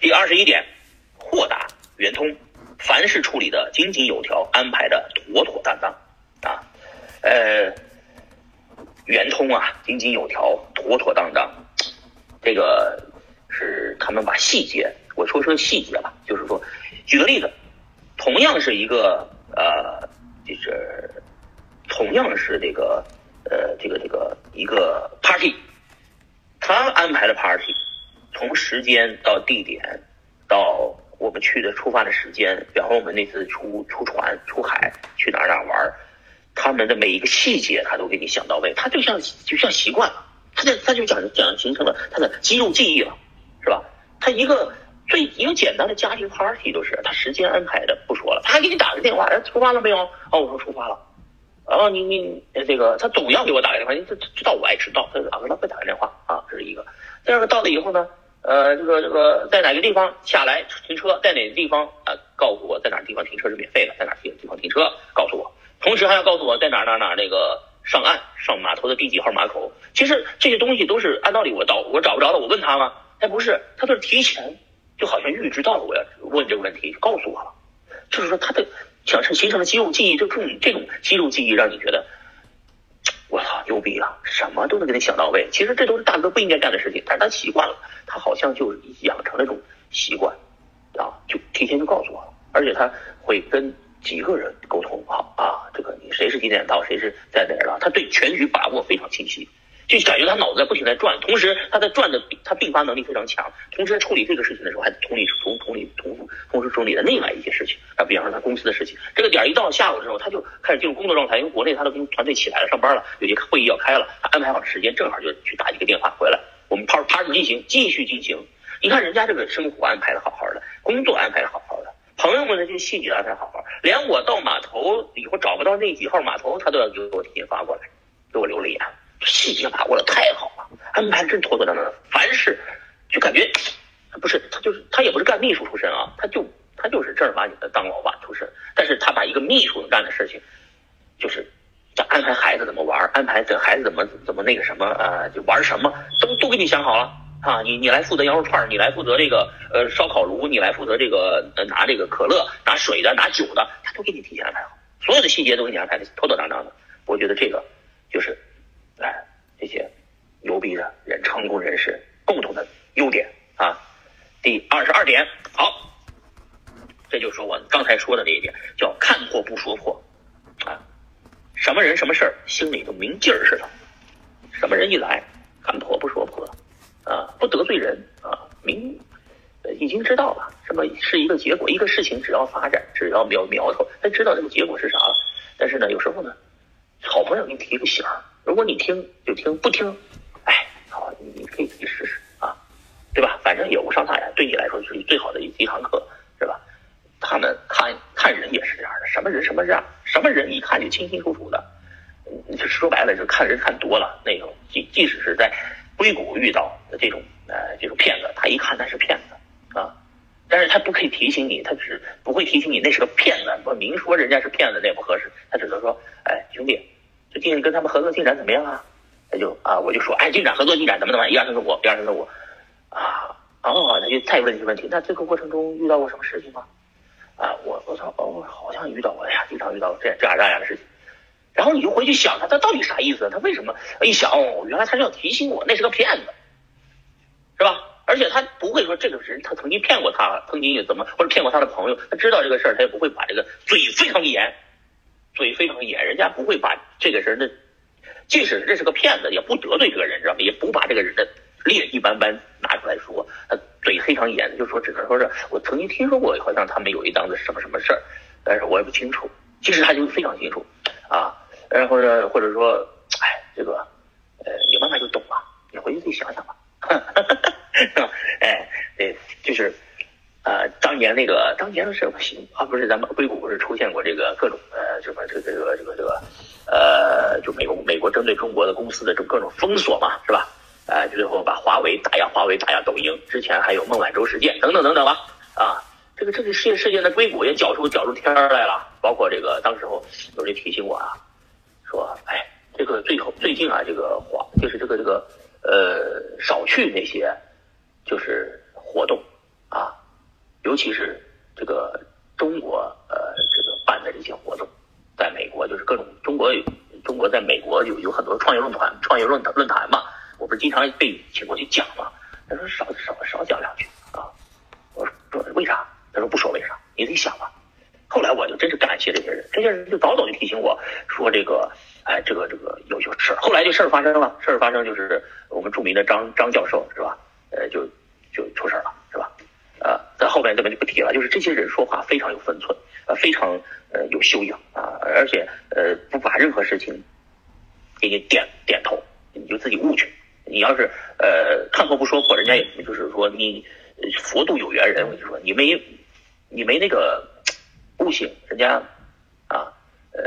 第二十一点，豁达圆通，凡事处理的井井有条，安排的妥妥当当啊，呃，圆通啊，井井有条，妥妥当当，这个是他们把细节，我说说细节吧，就是说，举个例子，同样是一个呃，就是同样是这个呃，这个这个一个 party，他安排的 party。从时间到地点，到我们去的出发的时间，比方说我们那次出出船出海去哪儿哪儿玩，他们的每一个细节他都给你想到位，他就像就像习惯了，他就他就讲讲形成了他的肌肉记忆了，是吧？他一个最一个简单的家庭 party 都是他时间安排的不说了，他还给你打个电话，哎，出发了没有？哦，我说出发了。然后，你你这个他总要给我打个电话，他知道我爱迟到，他啊给他打个电话啊，这是一个。第二个到了以后呢？呃，这个这个在哪个地方下来停车，在哪个地方啊？告诉我在哪个地方停车是免费的，在哪个地方停车告诉我，同时还要告诉我在哪哪哪那个上岸上码头的第几号码头。其实这些东西都是按道理我找我找不着了，我问他吗？哎，不是，他都是提前，就好像预知到了我要问这个问题，就告诉我了。就是说他的想是形成的肌肉记忆，就这种这种肌肉记忆让你觉得。我操，牛逼了，什么都能给你想到位。其实这都是大哥不应该干的事情，但是他习惯了，他好像就养成了一种习惯，啊，就提前就告诉我了，而且他会跟几个人沟通好啊，这个你谁是几点到，谁是在哪儿了，他对全局把握非常清晰。就感觉他脑子在不停在转，同时他在转的，他并发能力非常强。同时处理这个事情的时候，还同理同同理同同时处理的另外一些事情啊，比方说他公司的事情。这个点一到下午的时候，他就开始进入工作状态，因为国内他的工团队起来了，上班了，有些会议要开了，他安排好时间，正好就去打几个电话回来，我们趴趴着进行，继续进行。你看人家这个生活安排的好好的，工作安排的好好的，朋友们的这些细节安排好好，连我到码头以后找不到那几号码头，他都要给我提前发过来，给我留了言。细节把握的太好了，安排真妥妥当当的。凡事就感觉不是他，就是他也不是干秘书出身啊，他就他就是正儿八经的当老板出身。但是他把一个秘书能干的事情，就是安排孩子怎么玩，安排这孩子怎么怎么那个什么啊，就玩什么都都给你想好了啊。你你来负责羊肉串，你来负责这个呃烧烤炉，你来负责这个呃拿这个可乐、拿水的、拿酒的，他都给你提前安排好，所有的细节都给你安排的妥妥当当的。我觉得这个就是。来，这些牛逼的人、成功人士共同的优点啊。第二十二点，好，这就是我刚才说的那一点，叫看破不说破啊。什么人、什么事儿，心里都明镜儿似的。什么人一来，看破不说破啊，不得罪人啊，明已经知道了什么是一个结果，一个事情只要发展，只要苗苗头，他知道这个结果是啥了。但是呢，有时候呢，好朋友给你提个醒儿。如果你听就听，不听，哎，好，你可以自己试试啊，对吧？反正也无伤大雅，对你来说就是最好的一一堂课，是吧？他们看看人也是这样的，什么人什么样，什么人一看就清清楚楚的。你就说白了，就看人看多了，那种即即使是在硅谷遇到的这种呃这种骗子，他一看那是骗子啊，但是他不可以提醒你，他只不会提醒你那是个骗子，不明说人家是骗子那也不合适，他只能，最近跟他们合作进展怎么样啊？他就啊，我就说，哎，进展合作进展怎么怎么样，一二三四五，一二三四五，啊，哦，他就再问一个问题，那这个过程中遇到过什么事情吗？啊，我我操，哦，好像遇到过呀，经常遇到这这样那样的事情。然后你就回去想他，他到底啥意思？他为什么？一想，哦，原来他是要提醒我，那是个骗子，是吧？而且他不会说这个人他曾经骗过他，曾经也怎么或者骗过他的朋友，他知道这个事儿，他也不会把这个嘴非常严。嘴非常严，人家不会把这个人的，即使这是个骗子，也不得罪这个人，知道吗？也不把这个人的劣迹斑斑拿出来说。他嘴非常严，就说只能说是我曾经听说过，好像他们有一档子什么什么事儿，但是我也不清楚。其实他就非常清楚啊，然后呢，或者说，哎，这个，呃，你慢慢就懂了，你回去自己想想吧。哈哈哈哎，对，就是。呃，当年那个当年的是行啊，不是咱们硅谷不是出现过这个各种呃什么这个这个这个这个呃，就美国美国针对中国的公司的这各种封锁嘛，是吧？呃，最后把华为打压华为打压抖音，之前还有孟晚舟事件等等等等吧。啊，这个这个事件事件的硅谷也搅出搅出天来了，包括这个当时候有人提醒我啊，说哎，这个最后最近啊，这个华就是这个这个呃少去那些就是活动。啊，尤其是这个中国呃这个办的这些活动，在美国就是各种中国中国在美国有有很多创业论坛创业论坛论坛嘛，我不是经常被请过去讲嘛，他说少少少讲两句啊，我说为啥？他说不说为啥，你自己想吧。后来我就真是感谢这些人，这些人就早早就提醒我说这个，哎，这个这个有有事儿。后来这事儿发生了，事儿发生就是我们著名的张张教授是吧？呃，就就出事儿了？呃，在后面这边就不提了。就是这些人说话非常有分寸，呃，非常呃有修养啊，而且呃不把任何事情给你点点头，你就自己悟去。你要是呃看破不说破，人家也就是说你佛度有缘人，我跟你说你没你没那个。悟性，人家啊，呃，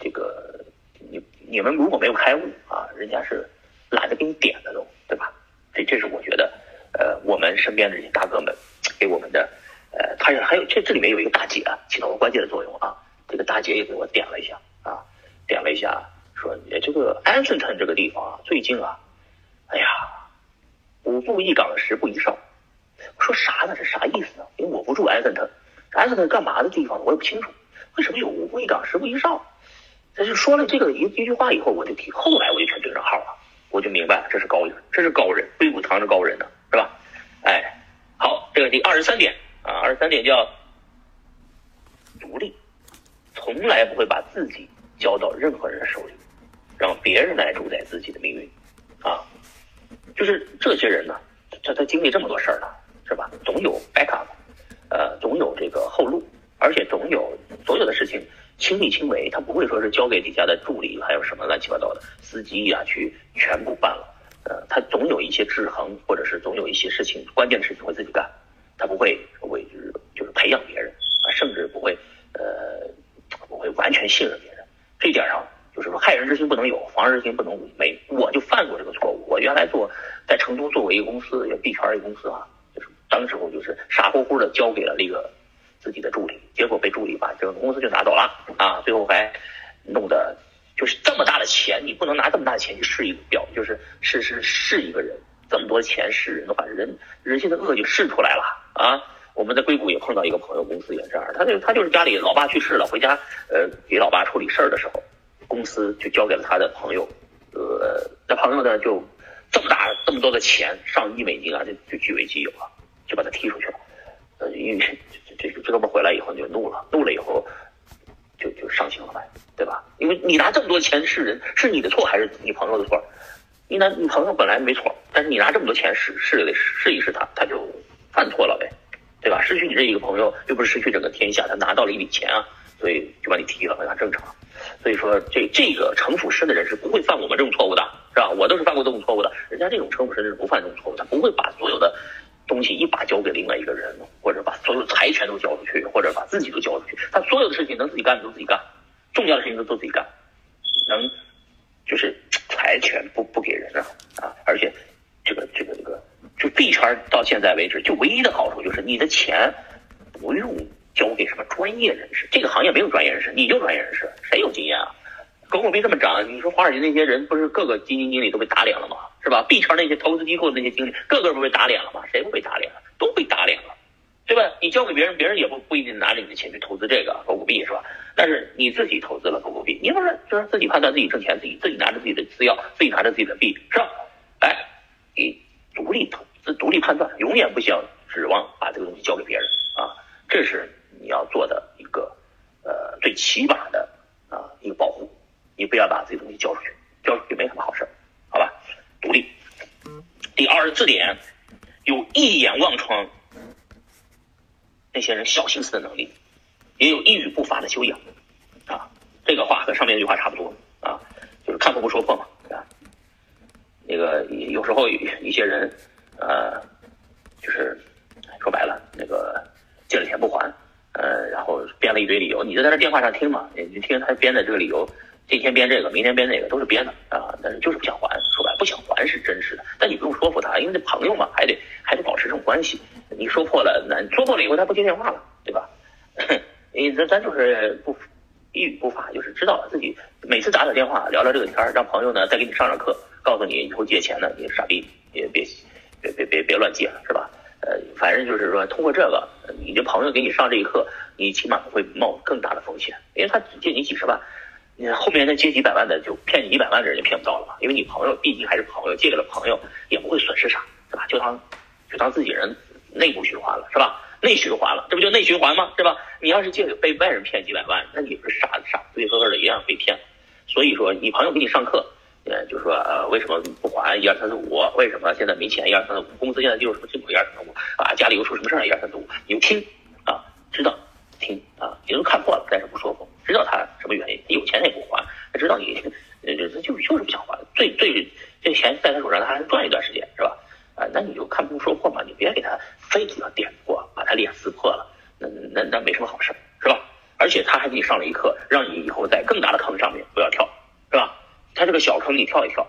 这个你你们如果没有开悟啊，人家是懒得给你点的都，对吧？这这是我觉得，呃，我们身边的这些大哥们，呃，他还有这这里面有一个大姐啊，起到了关键的作用啊。这个大姐也给我点了一下啊，点了一下，说这个安顺城这个地方啊，最近啊，哎呀，五步一岗，十步一哨。说啥呢？这啥意思呢？因为我不住安顺城。安是那干嘛的地方？我也不清楚，为什么有五步一岗，十步一哨？他就说了这个一一句话以后，我就提，后来我就全对上号了，我就明白了这是高人，这是高人，硅谷藏着高人呢，是吧？哎，好，这个第二十三点啊，二十三点叫独立，从来不会把自己交到任何人手里，让别人来主宰自己的命运啊，就是这些人呢，他他经历这么多事儿了，是吧？总有 backup。呃，总有这个后路，而且总有所有的事情亲力亲为，他不会说是交给底下的助理，还有什么乱七八糟的司机呀去全部办了。呃，他总有一些制衡，或者是总有一些事情，关键的事情会自己干，他不会为就是就是培养别人啊，甚至不会呃不会完全信任别人。这点上就是说，害人之心不能有，防人之心不能没。我就犯过这个错误。我原来做在成都做过一个公司，也币圈一个公司啊。就是当时候就是傻乎乎的交给了那个自己的助理，结果被助理把整个公司就拿走了啊！最后还弄得就是这么大的钱，你不能拿这么大的钱去试一个表，就是试试试一个人，这么多钱试人的话，人人性的恶就试出来了啊！我们在硅谷也碰到一个朋友，公司也这样，他就他就是家里老爸去世了，回家呃给老爸处理事儿的时候，公司就交给了他的朋友，呃，那朋友呢就这么大这么多的钱，上亿美金啊，就就据为己有了。就把他踢出去了，呃，因为这这这哥们回来以后就怒了，怒了以后就就上刑了呗，对吧？因为你拿这么多钱是人，是你的错还是你朋友的错？你拿你朋友本来没错，但是你拿这么多钱试试得试一试他，他就犯错了呗，对吧？失去你这一个朋友，又不是失去整个天下，他拿到了一笔钱啊，所以就把你踢了，很正常。所以说，这这个城府深的人是不会犯我们这种错误的，是吧？我都是犯过这种错误的，人家这种城府深的人不犯这种错误，他不会把所有的。东西一把交给另外一个人，或者把所有财权都交出去，或者把自己都交出去，他所有的事情能自己干的都自己干，重要的事情都都自己干，能就是财权不不给人啊啊！而且，币圈到现在为止，就唯一的好处就是你的钱不用交给什么专业人士，这个行业没有专业人士，你就专业人士，谁有经验啊？狗狗币这么涨，你说华尔街那些人不是各个基金经理都被打脸了吗？是吧？币圈那些投资机构的那些经理，个个不被打脸了吗？谁不被打脸了？都被打脸了，对吧？你交给别人，别人也不不一定拿着你的钱去投资这个狗狗币，是吧？但是你自己投资了狗狗币，你不是就是自己判断自己挣钱，自己自己拿着自己的资料，自己拿着自己的币，是吧？哎，你独立投资，独立判断，永远不想指望把这个东西交给别人啊！这是你要做的一个呃最起码的啊一个保护，你不要把自己东西交出去，交出去没什么好事好吧？独立。第二十四点，有一眼望穿那些人小心思的能力，也有一语不发的修养啊。这个话和上面那句话差不多啊，就是看破不说破嘛，啊。那个有时候一些人呃，就是说白了，那个借了钱不还，呃，然后编了一堆理由，你就在那电话上听嘛，你听他编的这个理由。今天编这个，明天编那个，都是编的啊！但是就是不想还，说白不想还是真实的。但你不用说服他，因为这朋友嘛，还得还得保持这种关系。你说破了，那说破了以后他不接电话了，对吧？你咱咱就是不一语不发，就是知道自己每次打打电话聊聊这个天儿，让朋友呢再给你上上课，告诉你以后借钱呢你傻逼，也别别别别别乱借了，是吧？呃，反。正就是说，通过这个，你的朋友给你上这一课，你起码会冒更大的风险，因为他只借你几十万，你后面那借几百万的就骗你一百万的人就骗不到了嘛，因为你朋友毕竟还是朋友，借给了朋友也不会损失啥，是吧？就当就当自己人内部循环了，是吧？内循环了，这不就内循环吗？是吧？你要是借给被外人骗几百万，那你不是傻傻子呵呵的一样被骗？所以说，你朋友给你上课。呃，就说呃，为什么不还一二三四五？为什么现在没钱一二三四五？公司现在进入什么进度一二三四五？啊，家里又出什么事儿一二三四五？你就听啊，知道听啊，你都看破了，但是不说破，知道他什么原因？有钱他也不还，他知道你呃就就就是不想还，最最这钱在他手上他还能赚一段时间是吧？啊，那你就看破说破嘛，你别给他非得要点破，把他脸撕破了，那那那没什么好事是吧？而且他还给你上了一课，让你以后在更大的坑上面，个小坑你跳一跳，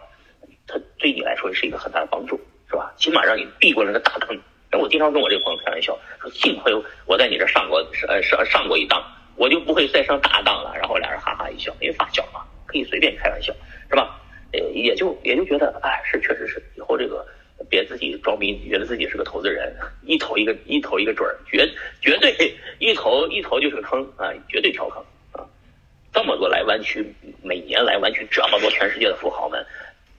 它对你来说是一个很大的帮助，是吧？起码让你避过那个大坑。然后我经常跟我这个朋友开玩笑，说幸亏我在你这上过呃上上过一当，我就不会再上大当了。然后俩人哈哈一笑，因为发小嘛，可以随便开玩笑，是吧？呃，也就也就觉得，哎，是确实是，以后这个别自己装逼，觉得自己是个投资人，一投一个一投一个准儿，绝绝对一投一投就是个坑啊，绝对跳坑啊。这么多来湾区，每年来湾区这么多全世界的富豪们，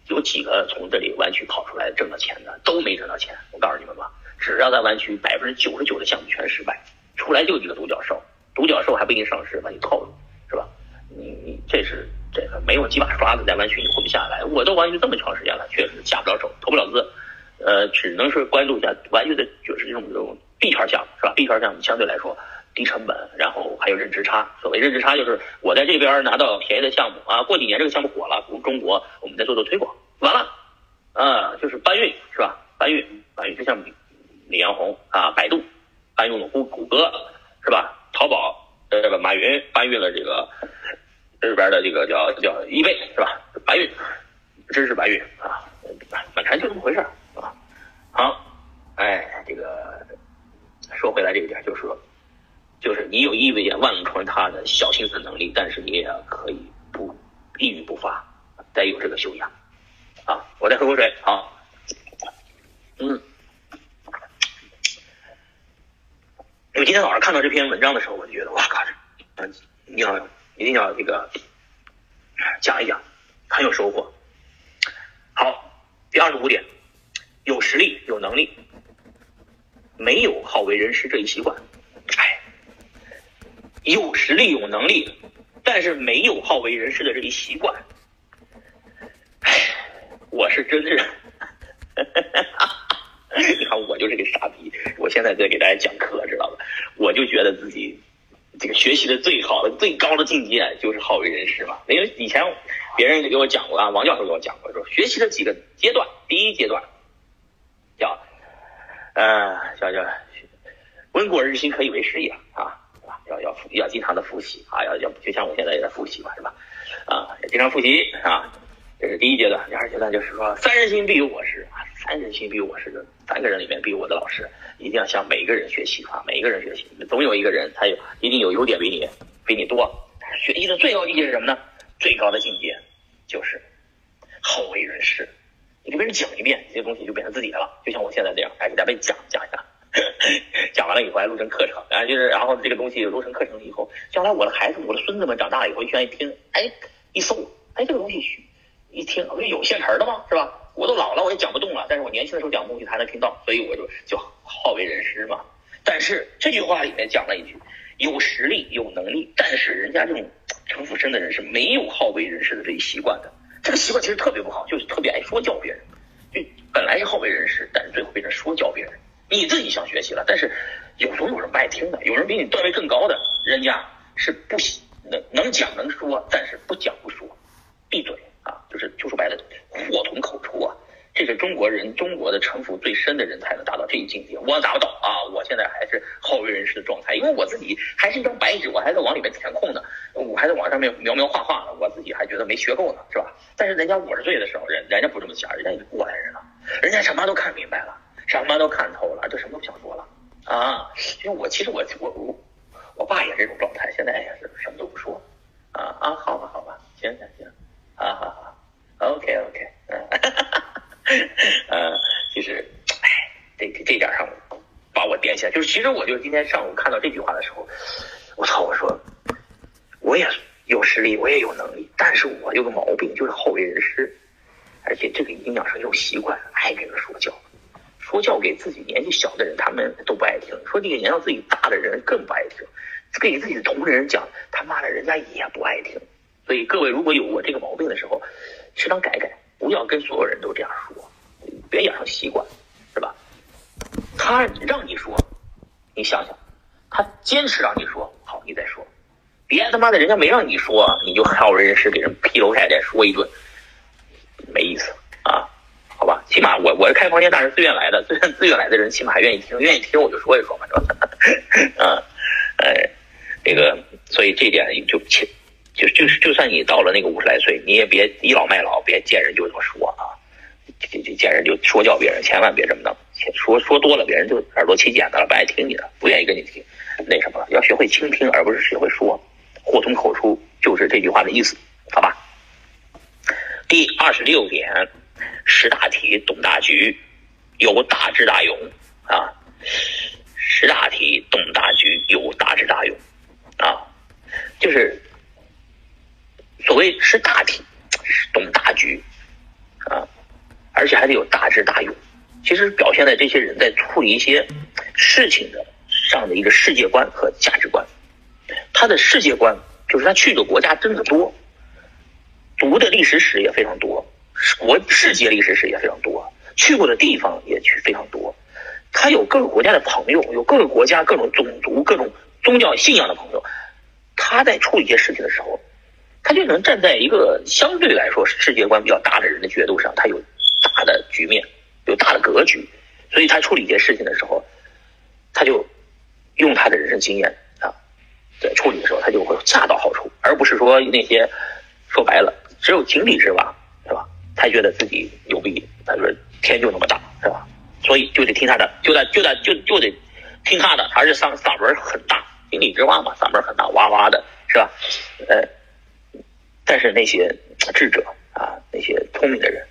有几个从这里湾区跑出来挣到钱的？都没挣到钱。我告诉你们吧，只要在湾区，百分之九十九的项目全失败，出来就几个独角兽，独角兽还不一定上市，把你套住，是吧？你你这是这个没有几把刷子在湾区你活不下来。我都湾区这么长时间了，确实下不了手，投不了资，呃，只能是关注一下湾区的，就是这种这种 B 圈项目，是吧？B 圈项目相对来说。低成本，然后还有认知差。所谓认知差，就是我在这边拿到便宜的项目啊，过几年这个项目火了，中国我们再做做推广，完了，啊，就是搬运是吧？搬运搬运，就像李彦宏啊，百度搬运了谷谷歌是吧？淘宝这个马云搬运了这个这边的这个叫叫易贝是吧？搬运，真是搬运啊，反正就这么回事啊。好，哎，这个说回来这个点就是说。就是你有意味见万穿他的小心思能力，但是你也可以不一语不发，得有这个修养啊！我再喝口水，好，嗯，我今天早上看到这篇文章的时候，我就觉得哇靠，嗯，你要一定要这个讲一讲，很有收获。好，第二十五点，有实力、有能力，没有好为人师这一习惯。有实力有能力，但是没有好为人师的这一习惯。唉，我是真是，你看我就是个傻逼。我现在在给大家讲课，知道吧？我就觉得自己这个学习的最好的、最高的境界就是好为人师嘛。因为以前别人给我讲过啊，王教授给我讲过，说学习的几个阶段，第一阶段叫呃叫叫温故而知新，可以为师也啊。要要经常的复习啊，要要就像我现在也在复习嘛，是吧？啊，经常复习啊，这是第一阶段。第二阶段就是说，三人行必有我师啊，三人行必有我师，三个人里面必有我的老师，一定要向每一个人学习啊，每一个人学习，总有一个人他有一定有优点比你比你多。学习的最高境界是什么呢？最高的境界就是好为人师。你给别人讲一遍，这些东西就变成自己的了。就像我现在这样，哎，给大家讲讲一下。讲完了以后还录成课程，啊，就是然后这个东西录成课程以后，将来我的孩子、我的孙子们长大了以后，愿意听，哎，一搜，哎，这个东西一听，不是有现成的吗？是吧？我都老了，我也讲不动了，但是我年轻的时候讲东西还能听到，所以我就就好为人师嘛。但是这句话里面讲了一句，有实力、有能力，但是人家这种城府深的人是没有好为人师的这一习惯的。这个习惯其实特别不好，就是特别爱说教别人，就本来是好为人师，但是最后变成说教别人。你自己想学习了，但是有总有人不爱听的，有人比你段位更高的，人家是不喜能能讲能说，但是不讲不说，闭嘴啊！就是就说白了，祸从口出啊！这是中国人中国的城府最深的人才能达到这一境界，我达不到啊！我现在还是好为人师的状态，因为我自己还是一张白纸，我还在往里面填空呢，我还在往上面描描画画呢，我自己还觉得没学够呢，是吧？但是人家五十岁的时候，人人家不这么想，人家已经过来人了，人家什么都看明白了。什么都看啊！因为我其实我我我我爸也这种状态，现在也是什么都不说啊啊！好吧好吧，行行行，啊好好，OK OK，嗯，呃，其实哎，这这点上把我点起来。就是其实我就今天上午看到这句话的时候，我操！我说我也有实力，我也有能力，但是我有个毛病，就是好为人师，而且这个营养师有习惯，爱给人说教。说教给自己年纪小的人，他们都不爱听；说这个年纪自己大的人更不爱听。给自己的同龄人讲，他妈的，人家也不爱听。所以各位如果有我这个毛病的时候，适当改改，不要跟所有人都这样说，别养成习惯，是吧？他让你说，你想想，他坚持让你说，好，你再说。别他妈的，人家没让你说，你就好人事，给人劈头盖脸说一顿，没意思。起码我我是开房间大是自愿来的，自愿自愿来的人起码还愿意听，愿意听我就说一说嘛，是吧？嗯，哎，这个，所以这点就切，就就就算你到了那个五十来岁，你也别倚老卖老，别见人就这么说啊，就就见人就说教别人，千万别这么弄，说说多了别人就耳朵起茧子了，不爱听你的，不愿意跟你听，那什么了，要学会倾听，而不是学会说，祸从口出就是这句话的意思，好吧？第二十六点。识大体，懂大局，有大智大勇啊！识大体，懂大局，有大智大勇啊！就是所谓识大体，懂大局啊，而且还得有大智大勇。其实表现在这些人在处理一些事情的上的一个世界观和价值观。他的世界观就是他去的国家真的多，读的历史史也非常多。国世界历史史也非常多，去过的地方也去非常多，他有各个国家的朋友，有各个国家各种种族、各种宗教信仰的朋友。他在处理一些事情的时候，他就能站在一个相对来说世界观比较大的人的角度上，他有大的局面，有大的格局，所以他处理一些事情的时候，他就用他的人生经验啊，在处理的时候他就会恰到好处，而不是说那些说白了只有井底之蛙，才觉得自己牛逼，他说天就那么大，是吧？所以就得听他的，就得就得就就得听他的，而且嗓嗓门很大，井底之蛙嘛，嗓门很大，哇哇的，是吧？呃，但是那些智者啊，那些聪明的人，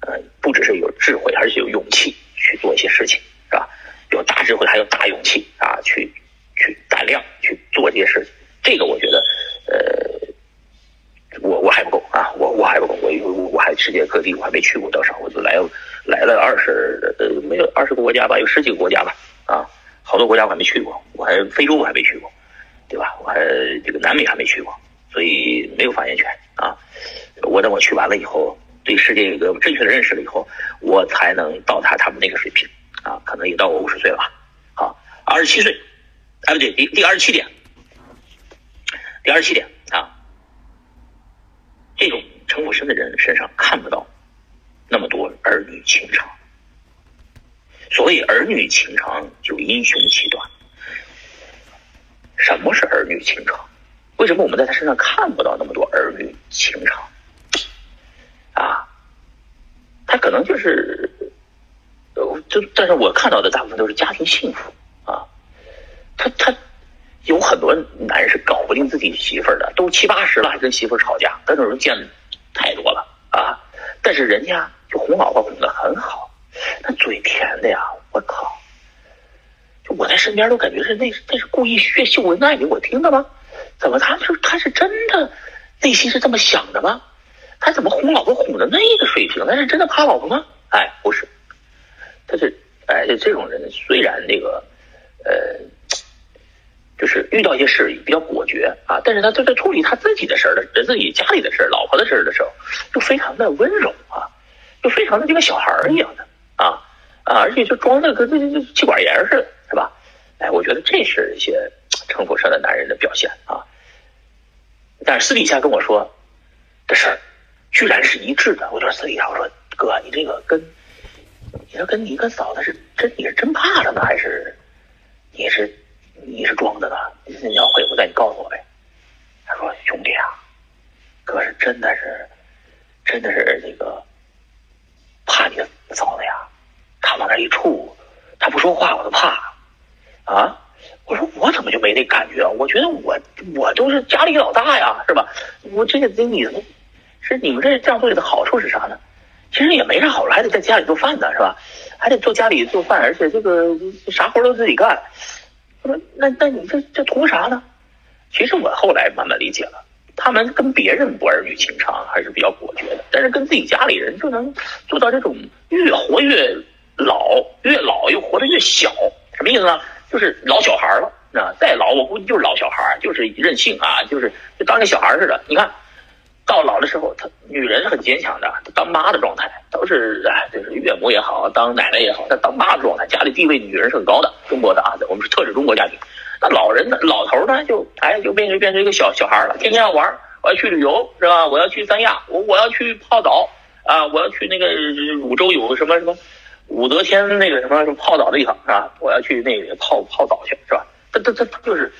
呃，不只是有智慧，而且有勇气去做一些事情，是吧？有大智慧，还有大勇气啊，去去胆量去做这些事情，这个我觉得，呃。我我还不够啊，我我还不够，我我我还世界各地我还没去过多少，我就来来了二十呃没有二十个国家吧，有十几个国家吧，啊，好多国家我还没去过，我还非洲我还没去过，对吧？我还这个南美还没去过，所以没有发言权啊。我等我去完了以后，对世界有个正确的认识了以后，我才能到达他们那个水平啊，可能也到我五十岁了吧，好，二十七岁，哎不对，第第二十七点，第二十七点啊。这种陈武生的人身上看不到那么多儿女情长。所谓儿女情长，就英雄气短。什么是儿女情长？为什么我们在他身上看不到那么多儿女情长？啊，他可能就是，呃，就但是我看到的大部分都是家庭幸福啊。他他。有很多男人是搞不定自己媳妇儿的，都七八十了还跟媳妇吵架，这种人见的太多！但是人家就哄老婆哄的很好，那嘴甜的呀，我靠！就我在身边都感觉是那那是故意学秀恩爱给我听的吗？怎么他是他是真的内心是这么想的吗？他怎么哄老婆哄的那个水平？他是真的怕老婆吗？哎，不是，他是哎，就这种人虽然那个呃。就是遇到一些事比较果决啊，但是他就在处理他自己的事儿的，自己家里的事儿、老婆的事儿的时候，就非常的温柔啊，就非常的就跟小孩儿一样的啊啊，而且就装的跟这这气管炎似的，是吧？哎，我觉得这是一些城府深的男人的表现啊。但是私底下跟我说的事儿，居然是一致的。我就私底下我说哥，你这个跟你说跟你跟嫂子是真你是真怕了呢，还是你是？你是装的呢？你要回不在，你告诉我呗。他说：“兄弟啊，哥是真的是，真的是那个怕你嫂子呀。他往那一杵，他不说话我都怕。啊，我说我怎么就没那感觉？我觉得我我都是家里老大呀，是吧？我这个你是你们这这样做的好处是啥呢？其实也没啥好处，还得在家里做饭呢，是吧？还得做家里做饭，而且这个啥活都自己干。我说那那你这这图啥呢？其实我后来慢慢理解了，他们跟别人不儿女情长还是比较果决的，但是跟自己家里人就能做到这种越活越老，越老又活得越小。什么意思呢？就是老小孩了，那再老我估计就是老小孩，就是任性啊，就是就当个小孩似的。你看。到老的时候，她女人很坚强的，当妈的状态都是哎，就是岳母也好，当奶奶也好，她当妈的状态，家里地位女人是很高的。中国的啊，我们是特指中国家庭。那老人呢，老头呢，就哎，就变成变成一个小小孩了，天天要玩，我要去旅游是吧？我要去三亚，我我要去泡澡啊，我要去那个汝州有什么什么武则天那个什么什么泡澡的地方是吧？我要去那个泡泡澡去是吧？他他他他就是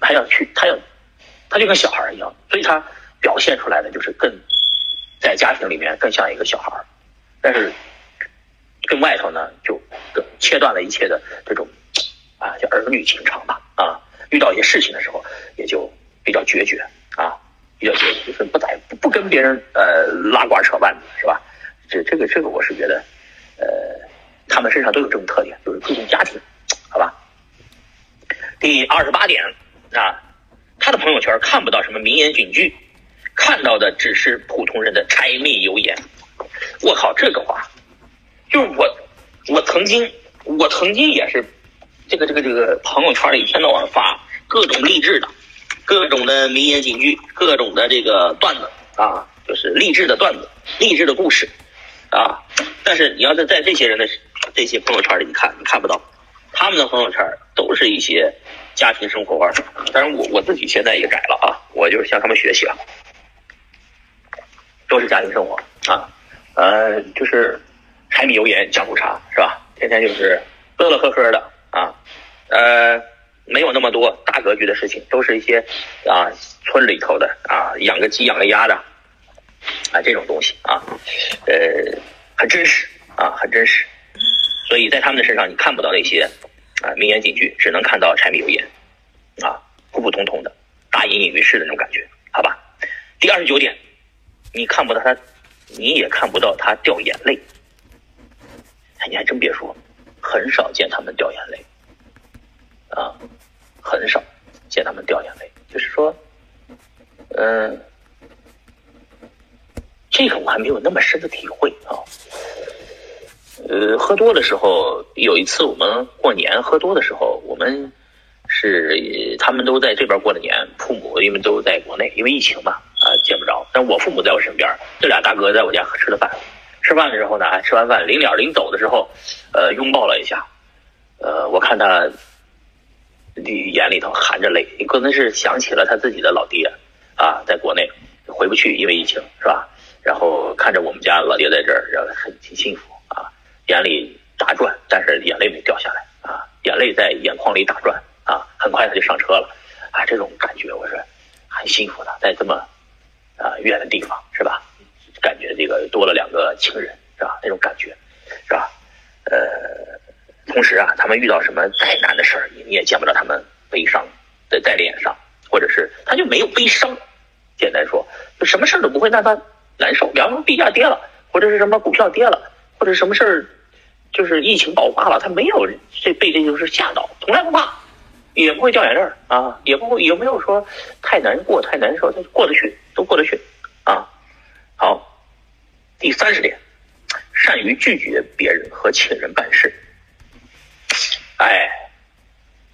还要去，他要他就跟小孩一样，所以他。表现出来的就是更在家庭里面更像一个小孩，但是跟外头呢就切断了一切的这种啊叫儿女情长吧啊，遇到一些事情的时候也就比较决绝啊，比较决绝，就是不在不不跟别人呃拉呱扯绊子是吧？这这个这个我是觉得呃他们身上都有这种特点，就是注重家庭，好吧？第二十八点啊，他的朋友圈看不到什么名言警句。看到的只是普通人的柴米油盐，我靠，这个话，就是我，我曾经，我曾经也是，这个这个这个朋友圈里一天到晚发各种励志的，各种的名言警句，各种的这个段子啊，就是励志的段子，励志的故事啊。但是你要是在这些人的这些朋友圈里，你看你看不到，他们的朋友圈都是一些家庭生活。当然，我我自己现在也改了啊，我就是向他们学习了。都是家庭生活啊，呃，就是柴米油盐酱醋茶是吧？天天就是乐乐呵呵的啊，呃，没有那么多大格局的事情，都是一些啊村里头的啊养个鸡养个鸭的啊这种东西啊，呃，很真实啊，很真实。所以在他们的身上你看不到那些啊名言警句，只能看到柴米油盐啊普普通通的大隐隐于市的那种感觉，好吧？第二十九点。你看不到他，你也看不到他掉眼泪。哎，你还真别说，很少见他们掉眼泪，啊，很少见他们掉眼泪。就是说，嗯，这个我还没有那么深的体会啊。呃，喝多的时候，有一次我们过年喝多的时候，我们是他们都在这边过的年，父母因为都在国内，因为疫情嘛。但我父母在我身边，这俩大哥在我家吃的饭，吃饭的时候呢，吃完饭临了临走的时候，呃，拥抱了一下，呃，我看他眼里头含着泪，可能是想起了他自己的老爹，啊，在国内回不去，因为疫情是吧？然后看着我们家老爹在这儿，然后很挺幸福啊，眼里打转，但是眼泪没掉下来啊，眼泪在眼眶里打转啊，很快他就上车了，啊，这种感觉我说很幸福的，在这么。啊，远的地方是吧？感觉这个多了两个情人是吧？那种感觉是吧？呃，同时啊，他们遇到什么再难的事儿，你也见不到他们悲伤的在脸上，或者是他就没有悲伤。简单说，就什么事儿都不会让他难受。比方说币价跌了，或者是什么股票跌了，或者什么事儿，就是疫情爆发了，他没有这被这就是吓到，从来不怕。也不会掉眼泪儿啊，也不会有没有说太难过、太难受，他过得去，都过得去啊。好，第三十点，善于拒绝别人和请人办事。哎，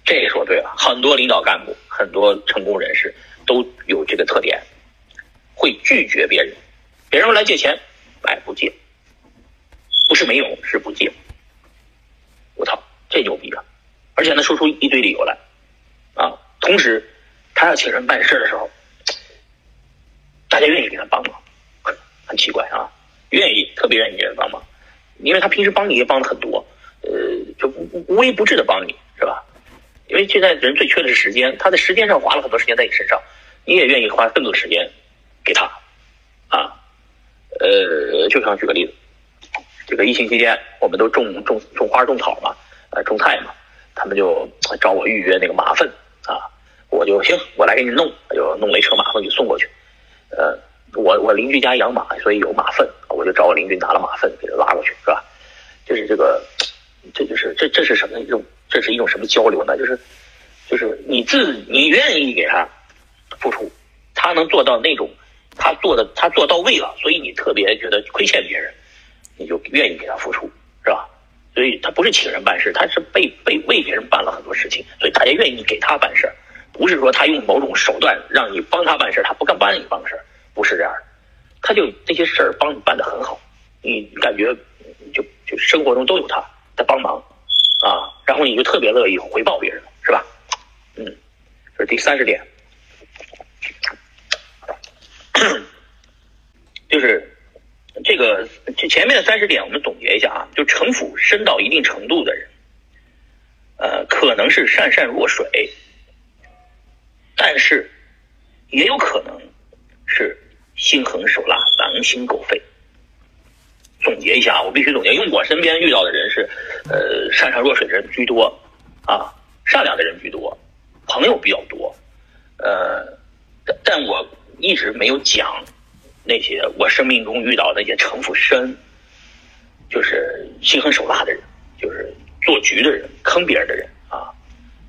这说对了，很多领导干部、很多成功人士都有这个特点，会拒绝别人。别人来借钱，哎，不借，不是没有，是不借。我操，这牛逼了，而且能说出一堆理由来。同时，他要请人办事的时候，大家愿意给他帮忙，很很奇怪啊，愿意，特别愿意给人帮忙，因为他平时帮你也帮的很多，呃，就无微不至的帮你，是吧？因为现在人最缺的是时间，他在时间上花了很多时间在你身上，你也愿意花更多时间给他，啊，呃，就像举个例子，这个疫情期间，我们都种种种花种草嘛，呃，种菜嘛，他们就找我预约那个马粪。啊，我就行，我来给你弄，就弄了一车马粪就送过去。呃，我我邻居家养马，所以有马粪，我就找我邻居拿了马粪给他拉过去，是吧？就是这个，这就是这这是什么一种？这是一种什么交流呢？就是就是你自你愿意给他付出，他能做到那种他做的他做到位了，所以你特别觉得亏欠别人，你就愿意给他付出，是吧？所以他不是请人办事，他是被被为别人办了很多事情，所以大家愿意给他办事儿，不是说他用某种手段让你帮他办事，他不敢帮你办事，不是这样的，他就这些事儿帮你办得很好，你感觉就就生活中都有他在帮忙啊，然后你就特别乐意回报别人，是吧？嗯，这是第三十点，就是。这个这前面的三十点，我们总结一下啊，就城府深到一定程度的人，呃，可能是善善若水，但是也有可能是心狠手辣、狼心狗肺。总结一下，我必须总结，因为我身边遇到的人是，呃，善善若水的人居多，啊，善良的人居多，朋友比较多，呃，但但我一直没有讲。那些我生命中遇到那些城府深，就是心狠手辣的人，就是做局的人、坑别人的人，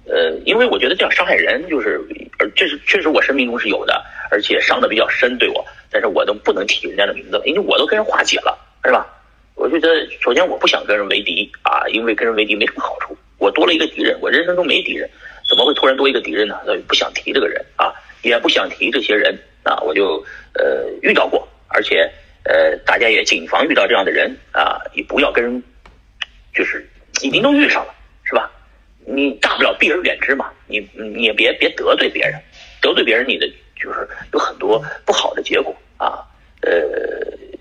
呃，因为我觉得这样伤害人，就是而这是确实我生命中是有的，而且伤的比较深对我，但是我都不能提人家的名字，因为我都跟人化解了，是吧？我觉得首先我不想跟人为敌啊，因为跟人为敌没什么好处，我多了一个敌人，我人生中没敌人，怎么会突然多一个敌人呢？所以不想提这个人啊，也不想提这些人。啊，我就呃遇到过，而且呃大家也谨防遇到这样的人啊，也不要跟人，就是已经都遇上了，你大不了避而远之嘛，你你也别别得罪别人，得罪别人你的就是有很多不好的结果啊。呃，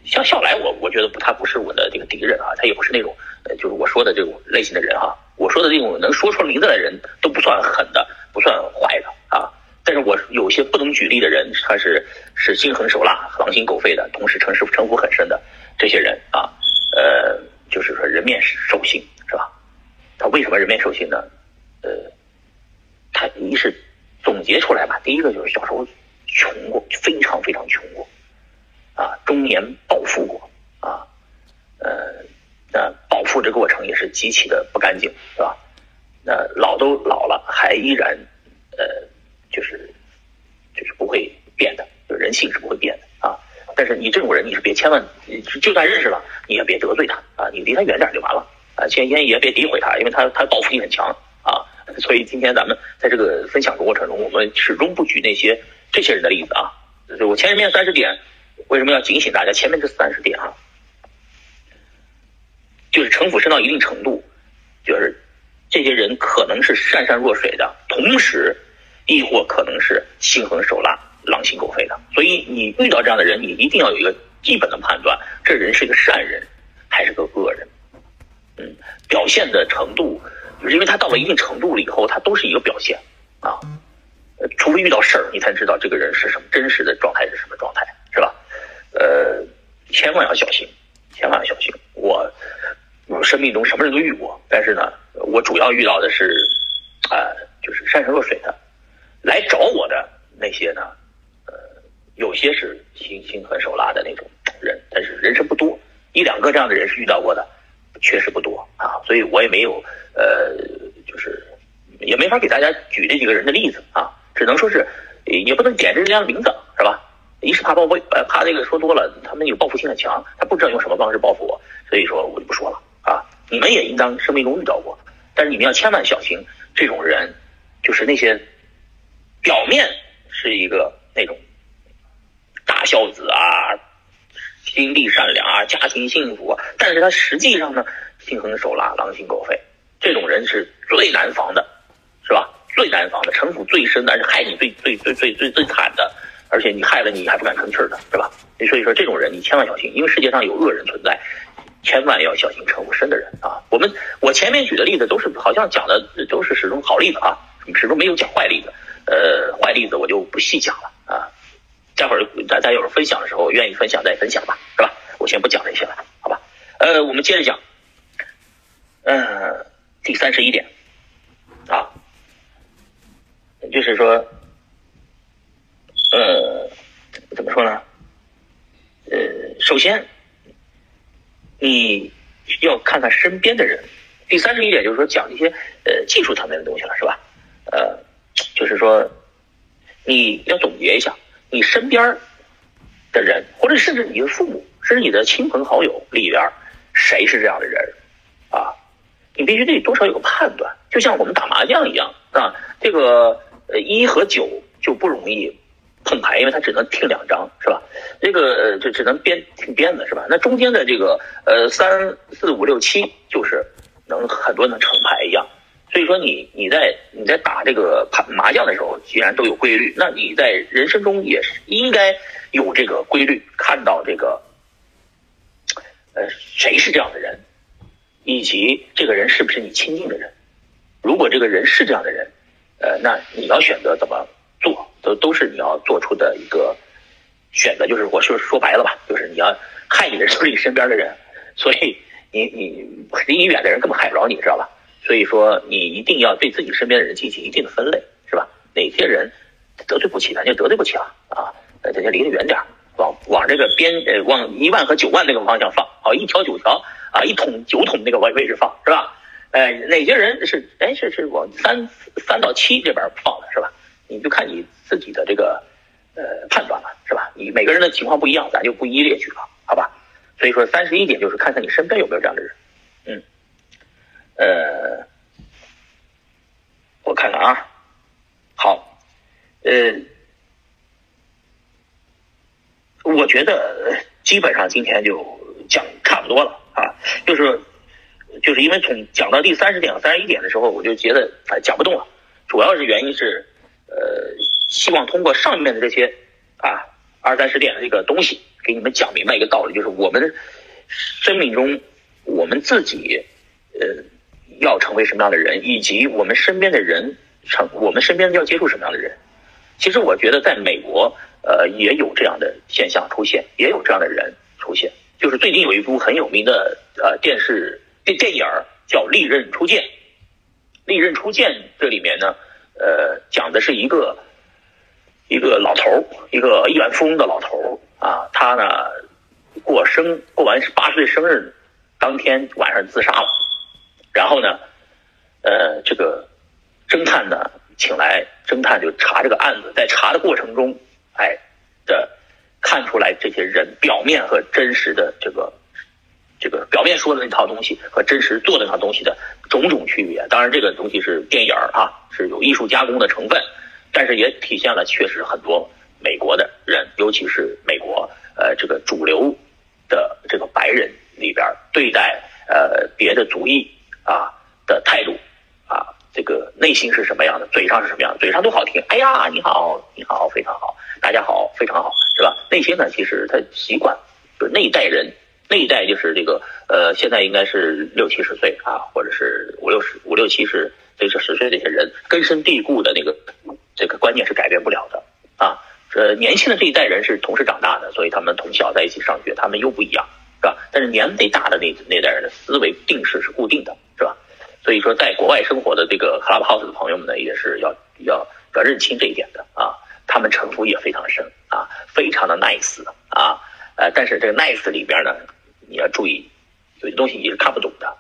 像笑来我我觉得不，他不是我的这个敌人啊，他也不是那种就是我说的这种类型的人哈，我说的这种能说出名字的人都不算狠的，不算坏的啊。但是我有些不能举例的人，他是是心狠手辣、狼心狗肺的，同时城市城府很深的这些人啊，呃，就是说人面兽心，是吧？他为什么人面兽心呢？呃，他一是总结出来吧，第一个就是小时候穷过，非常非常穷过，啊，中年暴富过，啊，呃，那暴富这过程也是极其的不干净，是吧？那老都老了，还依然，呃。就是，就是不会变的，就人性是不会变的啊。但是你这种人，你是别千万，就算认识了，你也别得罪他啊，你离他远点就完了啊。先先也别诋毁他，因为他他报复性很强啊。所以今天咱们在这个分享的过程中，我们始终不举那些这些人的例子啊。我前面三十点为什么要警醒大家？前面这三十点啊，就是城府深到一定程度，就是这些人可能是善善若水的，同时。亦或可能是心狠手辣、狼心狗肺的，所以你遇到这样的人，你一定要有一个基本的判断：这人是个善人还是个恶人？嗯，表现的程度，就是因为他到了一定程度了以后，他都是一个表现啊。除非遇到事儿，你才知道这个人是什么真实的状态是什么状态，是吧？呃，千万要小心，千万要小心。我我生命中什么人都遇过，但是呢，我主要遇到的是啊，就是善善若水的。来找我的那些呢，呃，有些是心心狠手辣的那种人，但是人生不多，一两个这样的人是遇到过的，确实不多啊，所以我也没有，呃，就是也没法给大家举这几个人的例子啊，只能说是，也不能点人家的名字，是吧？一是怕报复，呃，怕那个说多了，他们有报复性很强，他不知道用什么方式报复我，所以说我就不说了啊。你们也应当生命中遇到过，但是你们要千万小心这种人，就是那些。表面是一个那种大孝子啊，心地善良啊，家庭幸福啊，但是他实际上呢，心狠手辣，狼心狗肺，这种人是最难防的，是吧？最难防的，城府最深的，而且害你最最最最最最惨的，而且你害了你还不敢吭气儿的，是吧？所以说这种人你千万小心，因为世界上有恶人存在，千万要小心城府深的人啊。我们我前面举的例子都是好像讲的都是始终好例子啊，始终没有讲坏例子。呃，坏例子我就不细讲了，待会儿大家有人分享的时候，愿意分享再分享吧，是吧？我先不讲这些了，好吧？呃，我们接着讲，嗯，第三十一点啊，就是说，呃，怎么说呢？呃，首先你要看看身边的人。第三十一点就是说讲一些呃技术层面的东西了，是吧？呃，就是说你要总结一下你身边的人，或者甚至你的父母，甚至你的亲朋好友里边谁是这样的人啊？你必须得多少有个判断，就像我们打麻将一样啊，这个呃一和九就不容易碰牌，因为它只能听两张，是吧？这个就只能边听边的，是吧？那中间的这个呃三四五六七就是能很多能成牌一样，所以说你你在你在打这个牌麻将的时候，既然都有规律，那你在人生中也是应该有这个规律，看到这个呃谁是这样的人。以及这个人是不是你亲近的人？如果这个人是这样的人，呃，那你要选择怎么做，都都是你要做出的一个选择。就是我说说白了吧，就是你要害你的 人都是你身边的人，所以你你离你远的人根本害不着你，知道吧？所以说你一定要对自己身边的人进行一定的分类，是吧？哪些人得罪不起，咱就得罪不起了啊，大家离得远点，往往这个边呃往一万和九万那个方向放，好一条九条。啊，一桶九桶那个位位置放是吧？哎，哪些人是哎是是往三三到七这边放的是吧？你就看你自己的这个呃判断了是吧？你每个人的情况不一样，咱就不一一列举了，好吧？所以说三十一点就是看看你身边有没有这样的人，呃，我看看啊，好，呃，我觉得基本上今天就讲差不多了。啊，就是，就是因为从讲到第三十点三十一点的时候，我就觉得啊讲不动了，主要是原因是，呃，希望通过上面的这些啊二三十点的这个东西，给你们讲明白一个道理，就是我们生命中我们自己呃要成为什么样的人，以及我们身边的人成我们身边要接触什么样的人。其实我觉得在美国呃也有这样的现象出现，也有这样的人出现。就是最近有一部很有名的呃电视电电影叫《利刃出剑》，《利刃出剑》这里面呢，呃，讲的是一个一个老头，一个亿万富翁的老头啊，他呢过生过完八十岁生日当天晚上自杀了，然后呢，呃，这个侦探呢请来侦探就查这个案子，在查的过程中，哎的。看出来这些人表面和真实的这个，这个表面说的那套东西和真实做的那套东西的种种区别。当然，这个东西是电影啊，是有艺术加工的成分，但是也体现了确实很多美国的人，尤其是美国呃这个主流的这个白人里边对待呃别的族裔啊的态度啊，这个内心是什么样的，嘴上是什么样的，嘴上都好听，哎呀你好你好非常好，大家好非常好。是吧？那些呢？其实他习惯，就是那一代人，那一代就是这个，呃，现在应该是六七十岁啊，或者是五六十、五六七十、这这十岁这些人，根深蒂固的那个这个观念是改变不了的啊。这年轻的这一代人是同时长大的，所以他们从小在一起上学，他们又不一样，是吧？但是年龄大的那那代人的思维定式是固定的，是吧？所以说，在国外生活的这个 Clubhouse 的朋友们呢，也是要要要认清这一点的啊。他们城府也非常深啊，非常的 nice 啊，呃，但是这个 nice 里边呢，你要注意，有些东西你是看不懂的，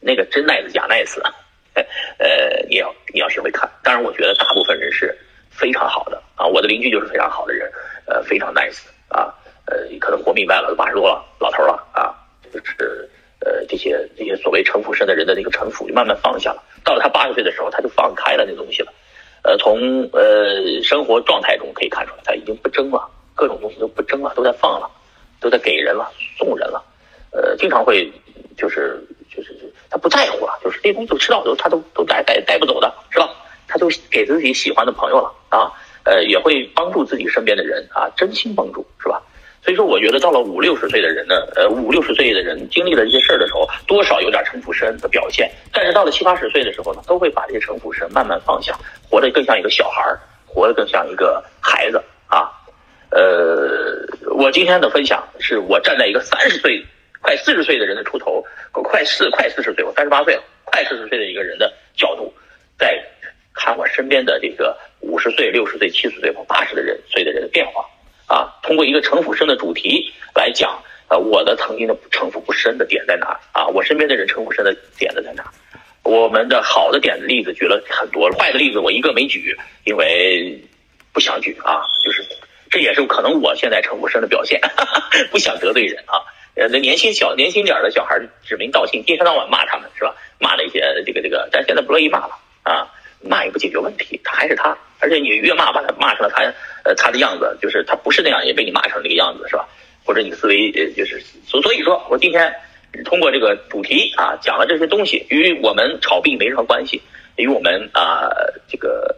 那个真 nice 假 nice，呃，你要你要学会看。当然，我觉得大部分人是非常好的啊，我的邻居就是非常好的人，呃，非常 nice 啊，呃，可能活明白了，八十多了，老头了啊，就是呃这些这些所谓城府深的人的那个城府就慢慢放下了，到了他八十岁的时候，他就放开了那东西了。呃，从呃生活状态中可以看出来，他已经不争了，各种东西都不争了，都在放了，都在给人了，送人了。呃，经常会就是就是他不在乎了，就是这东西都吃到都他都都带带带不走的，是吧？他都给自己喜欢的朋友了啊，呃，也会帮助自己身边的人啊，真心帮助，是吧？所以说，我觉得到了五六十岁的人呢，呃，五六十岁的人经历了一些事儿的时候，多少有点城府深的表现。但是到了七八十岁的时候呢，都会把这些城府深慢慢放下，活得更像一个小孩儿，活得更像一个孩子啊。呃，我今天的分享是我站在一个三十岁、快四十岁的人的出头，快四快四十岁，我三十八岁了，快四十岁的一个人的角度，在看我身边的这个五十岁、六十岁、七十岁或八十的人岁的人的变化。啊，通过一个城府深的主题来讲，呃，我的曾经的城府不深的点在哪啊？我身边的人城府深的点子在哪？我们的好的点子例子举了很多，坏的例子我一个没举，因为不想举啊，就是这也是可能我现在城府深的表现，哈 哈不想得罪人啊。呃，那年轻小年轻点的小孩指名道姓，一天到晚骂他们是吧？骂那些这个这个，但现在不乐意骂了啊，骂也不解决问题，他还是他，而且你越骂把他骂成了他呃他的样子，就是他不是那样，也被你骂成那个样子是吧？或者你思维呃就是所所以说我今天。通过这个主题啊，讲了这些东西，与我们炒币没什么关系，与我们啊这个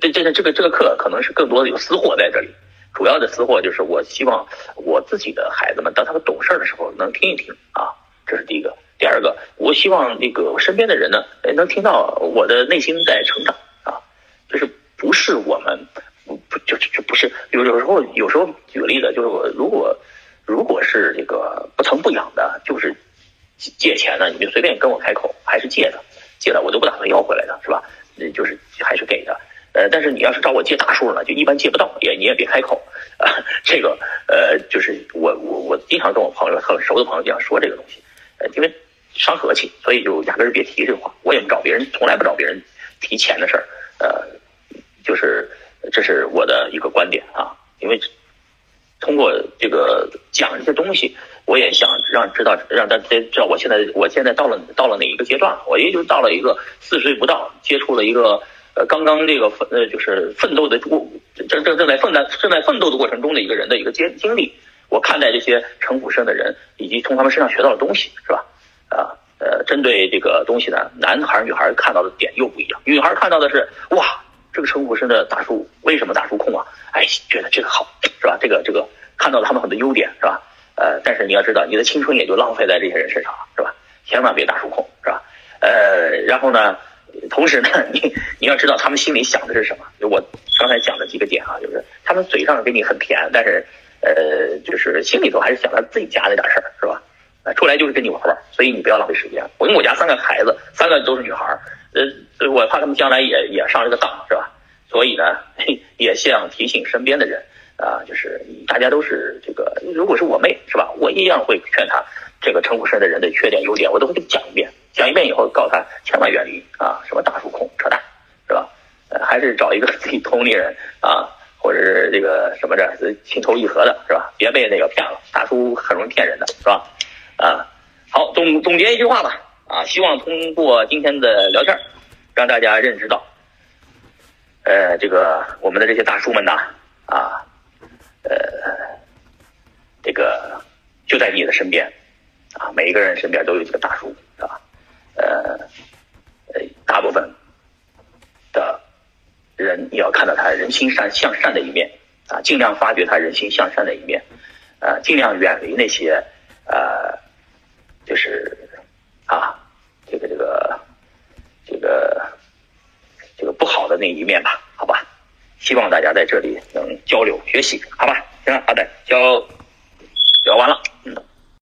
这这这个这个课可能是更多的有私货在这里，主要的私货就是我希望我自己的孩子们当他们懂事的时候能听一听啊，这是第一个。第二个，我希望那个身边的人呢，能听到我的内心在成长啊，就是不是我们不不就就不是有有时候有时候举个例子，就是我如果如果是这个不疼不痒的，就是。借钱呢，你就随便跟我开口，还是借的，借的我都不打算要回来的，是吧？那就是还是给的，呃，但是你要是找我借大数呢，就一般借不到，也你也别开口啊。这个呃，就是我我我经常跟我朋友很熟的朋友这样说这个东西，呃，因为伤和气，所以就压根儿别提这话。我也不找别人，从来不找别人提钱的事儿，呃，就是这是我的一个观点啊，因为。通过这个讲这些东西，我也想让知道，让大家知道我现在我现在到了到了哪一个阶段我也就到了一个四十岁不到，接触了一个呃刚刚这个奋呃就是奋斗的过正正正在奋战正在奋斗的过程中的一个人的一个经经历。我看待这些城府深的人，以及从他们身上学到的东西，是吧？啊呃，针对这个东西呢，男孩女孩看到的点又不一样。女孩看到的是哇。这个称呼是呢大叔为什么大叔控啊？哎，觉得这个好是吧？这个这个看到了他们很多优点是吧？呃，但是你要知道，你的青春也就浪费在这些人身上了是吧？千万别大叔控是吧？呃，然后呢，同时呢，你你要知道他们心里想的是什么？就我刚才讲的几个点啊，就是他们嘴上给你很甜，但是呃，就是心里头还是想着自己家那点事儿是吧？出来就是跟你玩玩，所以你不要浪费时间。我因为我家三个孩子，三个都是女孩儿。呃，所以我怕他们将来也也上这个当，是吧？所以呢，也想提醒身边的人啊，就是大家都是这个，如果是我妹，是吧？我一样会劝她，这个称呼深的人的缺点优点，我都会讲一遍，讲一遍以后，告诉她千万远离啊，什么大叔控扯淡，是吧？还是找一个自己同龄人啊，或者是这个什么的，情投意合的，是吧？别被那个骗了，大叔很容易骗人的，是吧？啊，好，总总结一句话吧。啊，希望通过今天的聊天让大家认知到，呃，这个我们的这些大叔们呐，啊，呃，这个就在你的身边，啊，每一个人身边都有几个大叔，是吧？呃，呃，大部分的人你要看到他人心善向善的一面，啊，尽量发掘他人心向善的一面，啊，尽量远离那些，呃，就是。啊，这个这个这个这个不好的那一面吧，好吧，希望大家在这里能交流学习，好吧，行，好的，交聊完了，嗯。